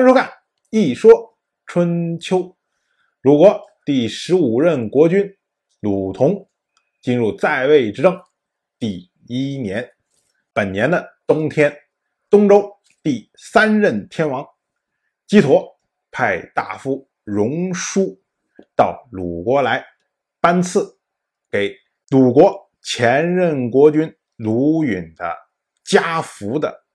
欢迎收看《一说春秋》。鲁国第十五任国君鲁同进入在位之政第一年，本年的冬天，东周第三任天王姬佗派大夫荣叔到鲁国来颁赐给鲁国前任国君鲁允的家福的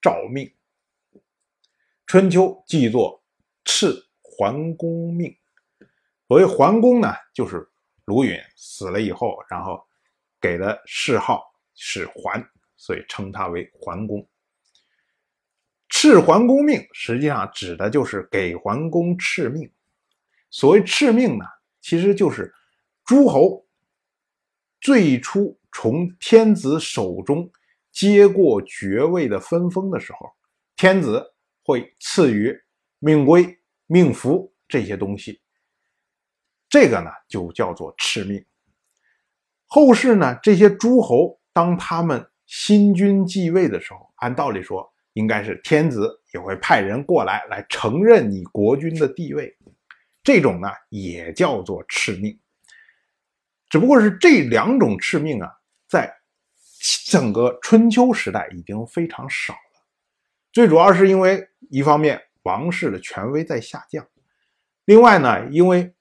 诏命。春秋记作赤桓公命。所谓桓公呢，就是鲁允死了以后，然后给的谥号是桓，所以称他为桓公。赤桓公命实际上指的就是给桓公敕命。所谓敕命呢，其实就是诸侯最初从天子手中接过爵位的分封的时候，天子。会赐予命规、命符这些东西，这个呢就叫做敕命。后世呢，这些诸侯当他们新君继位的时候，按道理说应该是天子也会派人过来来承认你国君的地位，这种呢也叫做敕命。只不过是这两种敕命啊，在整个春秋时代已经非常少。最主要是因为一方面王室的权威在下降，另外呢，因为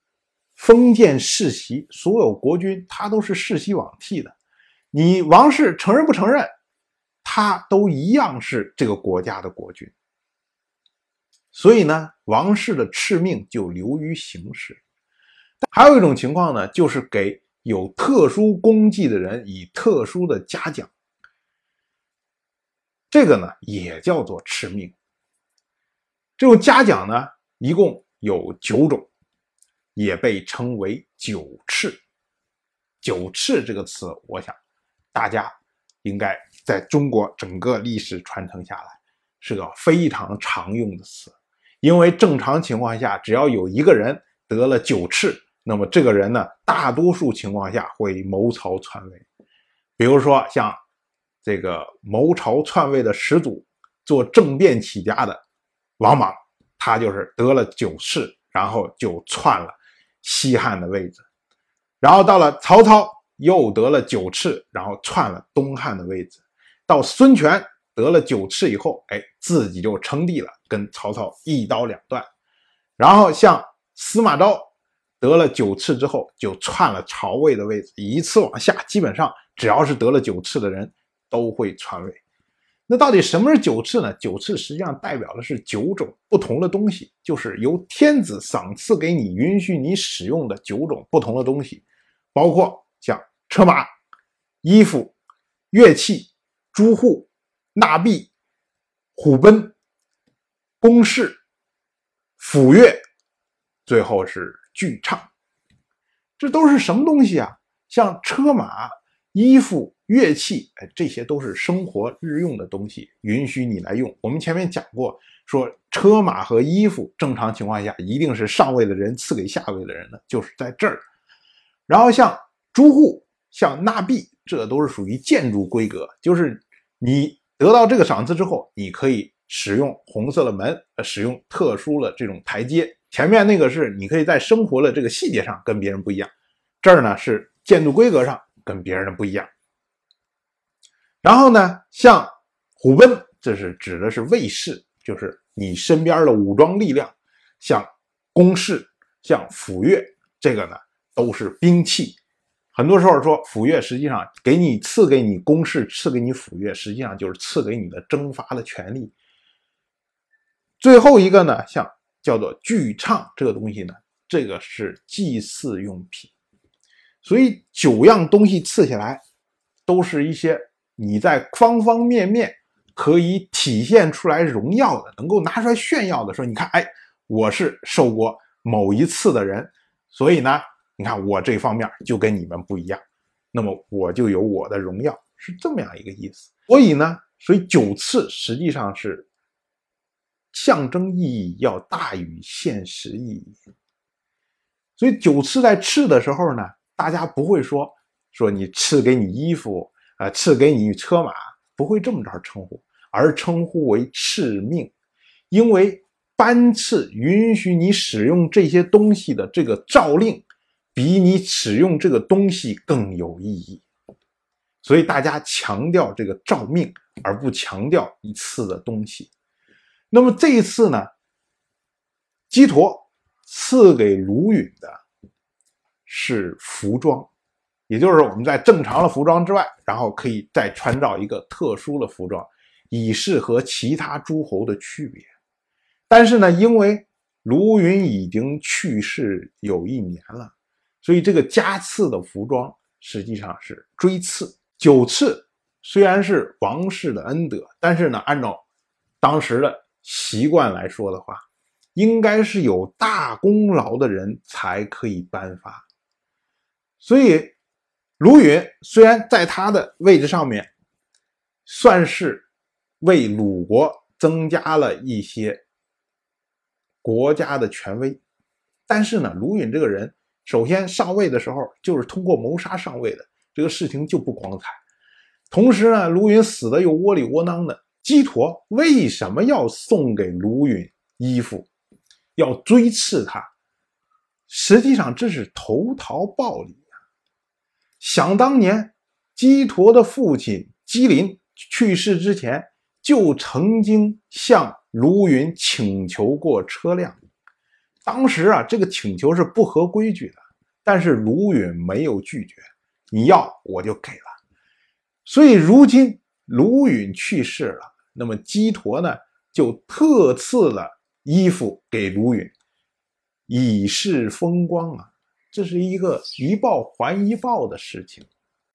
封建世袭，所有国君他都是世袭罔替的，你王室承认不承认，他都一样是这个国家的国君，所以呢，王室的敕命就流于形式。还有一种情况呢，就是给有特殊功绩的人以特殊的嘉奖。这个呢也叫做敕命。这种嘉奖呢一共有九种，也被称为九敕。九敕这个词，我想大家应该在中国整个历史传承下来是个非常常用的词。因为正常情况下，只要有一个人得了九敕，那么这个人呢，大多数情况下会谋朝篡位。比如说像。这个谋朝篡位的始祖，做政变起家的王莽，他就是得了九敕，然后就篡了西汉的位置。然后到了曹操，又得了九次，然后篡了东汉的位置。到孙权得了九次以后，哎，自己就称帝了，跟曹操一刀两断。然后像司马昭得了九次之后，就篡了曹魏的位置，一次往下，基本上只要是得了九次的人。都会传位，那到底什么是九次呢？九次实际上代表的是九种不同的东西，就是由天子赏赐给你、允许你使用的九种不同的东西，包括像车马、衣服、乐器、诸户、纳币、虎贲、宫室、府乐，最后是剧唱，这都是什么东西啊？像车马。衣服、乐器，哎，这些都是生活日用的东西，允许你来用。我们前面讲过，说车马和衣服，正常情况下一定是上位的人赐给下位的人的，就是在这儿。然后像朱户、像纳币，这都是属于建筑规格，就是你得到这个赏赐之后，你可以使用红色的门，呃，使用特殊的这种台阶。前面那个是你可以在生活的这个细节上跟别人不一样，这儿呢是建筑规格上。跟别人的不一样。然后呢，像虎贲，这是指的是卫士，就是你身边的武装力量；像弓士，像斧钺，这个呢都是兵器。很多时候说斧钺，实际上给你赐给你弓士，赐给你斧钺，实际上就是赐给你的征伐的权利。最后一个呢，像叫做巨唱这个东西呢，这个是祭祀用品。所以九样东西赐下来，都是一些你在方方面面可以体现出来荣耀的，能够拿出来炫耀的。说你看，哎，我是受过某一次的人，所以呢，你看我这方面就跟你们不一样，那么我就有我的荣耀，是这么样一个意思。所以呢，所以九次实际上是象征意义要大于现实意义。所以九次在赐的时候呢。大家不会说说你赐给你衣服，啊，赐给你车马，不会这么着称呼，而称呼为敕命，因为颁赐允许你使用这些东西的这个诏令，比你使用这个东西更有意义。所以大家强调这个诏命，而不强调一次的东西。那么这一次呢，基陀赐给卢允的是服装，也就是我们在正常的服装之外，然后可以再穿到一个特殊的服装，以示和其他诸侯的区别。但是呢，因为卢云已经去世有一年了，所以这个加赐的服装实际上是追赐。九次虽然是王室的恩德，但是呢，按照当时的习惯来说的话，应该是有大功劳的人才可以颁发。所以，卢允虽然在他的位置上面，算是为鲁国增加了一些国家的权威，但是呢，卢允这个人首先上位的时候就是通过谋杀上位的。这个事情就不光彩。同时呢，卢允死的又窝里窝囊的。姬陀为什么要送给卢允衣服，要追刺他？实际上这是投桃报李。想当年，基陀的父亲基林去世之前，就曾经向卢允请求过车辆。当时啊，这个请求是不合规矩的，但是卢允没有拒绝。你要我就给了，所以如今卢允去世了，那么基陀呢就特赐了衣服给卢允，以示风光啊，这是一个一报还一报的事情。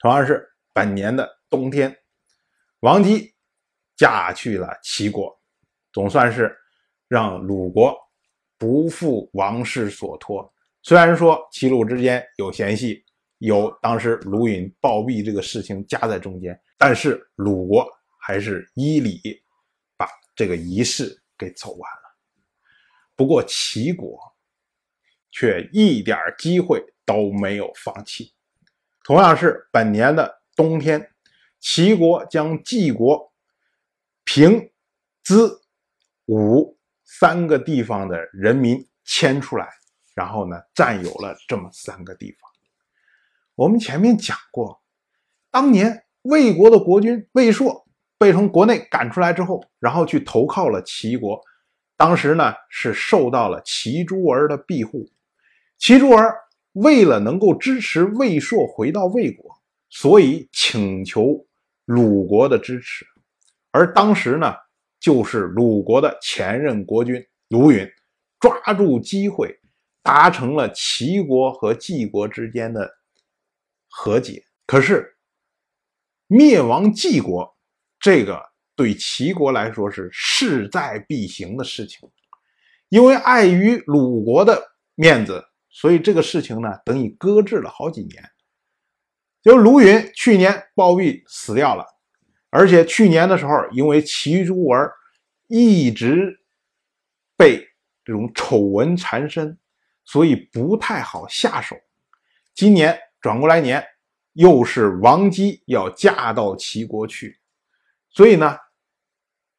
同样是本年的冬天，王姬嫁去了齐国，总算是让鲁国不负王室所托。虽然说齐鲁之间有嫌隙。有当时鲁允暴毙这个事情夹在中间，但是鲁国还是依礼把这个仪式给走完了。不过齐国却一点机会都没有放弃。同样是本年的冬天，齐国将晋国、平、资、武三个地方的人民迁出来，然后呢，占有了这么三个地方。我们前面讲过，当年魏国的国君魏硕被从国内赶出来之后，然后去投靠了齐国。当时呢是受到了齐诸儿的庇护。齐诸儿为了能够支持魏硕回到魏国，所以请求鲁国的支持。而当时呢，就是鲁国的前任国君鲁云抓住机会，达成了齐国和晋国之间的。和解，可是灭亡晋国，这个对齐国来说是势在必行的事情，因为碍于鲁国的面子，所以这个事情呢，等于搁置了好几年。就卢云去年暴毙死掉了，而且去年的时候，因为齐诸儿一直被这种丑闻缠身，所以不太好下手。今年。转过来年，又是王姬要嫁到齐国去，所以呢，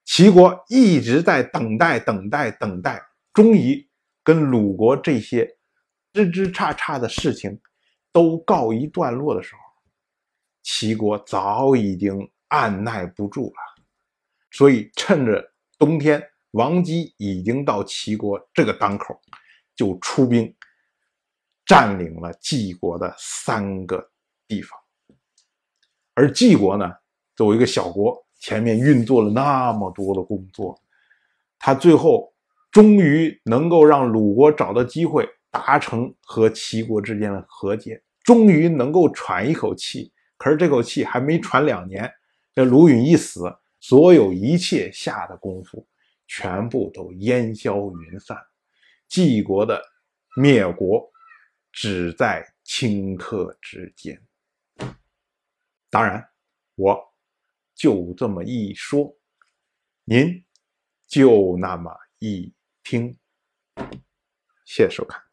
齐国一直在等待、等待、等待，终于跟鲁国这些枝枝杈杈的事情都告一段落的时候，齐国早已经按耐不住了，所以趁着冬天，王姬已经到齐国这个当口，就出兵。占领了晋国的三个地方，而晋国呢，作为一个小国，前面运作了那么多的工作，他最后终于能够让鲁国找到机会，达成和齐国之间的和解，终于能够喘一口气。可是这口气还没喘两年，这鲁允一死，所有一切下的功夫全部都烟消云散，晋国的灭国。只在顷刻之间。当然，我就这么一说，您就那么一听。谢谢收看。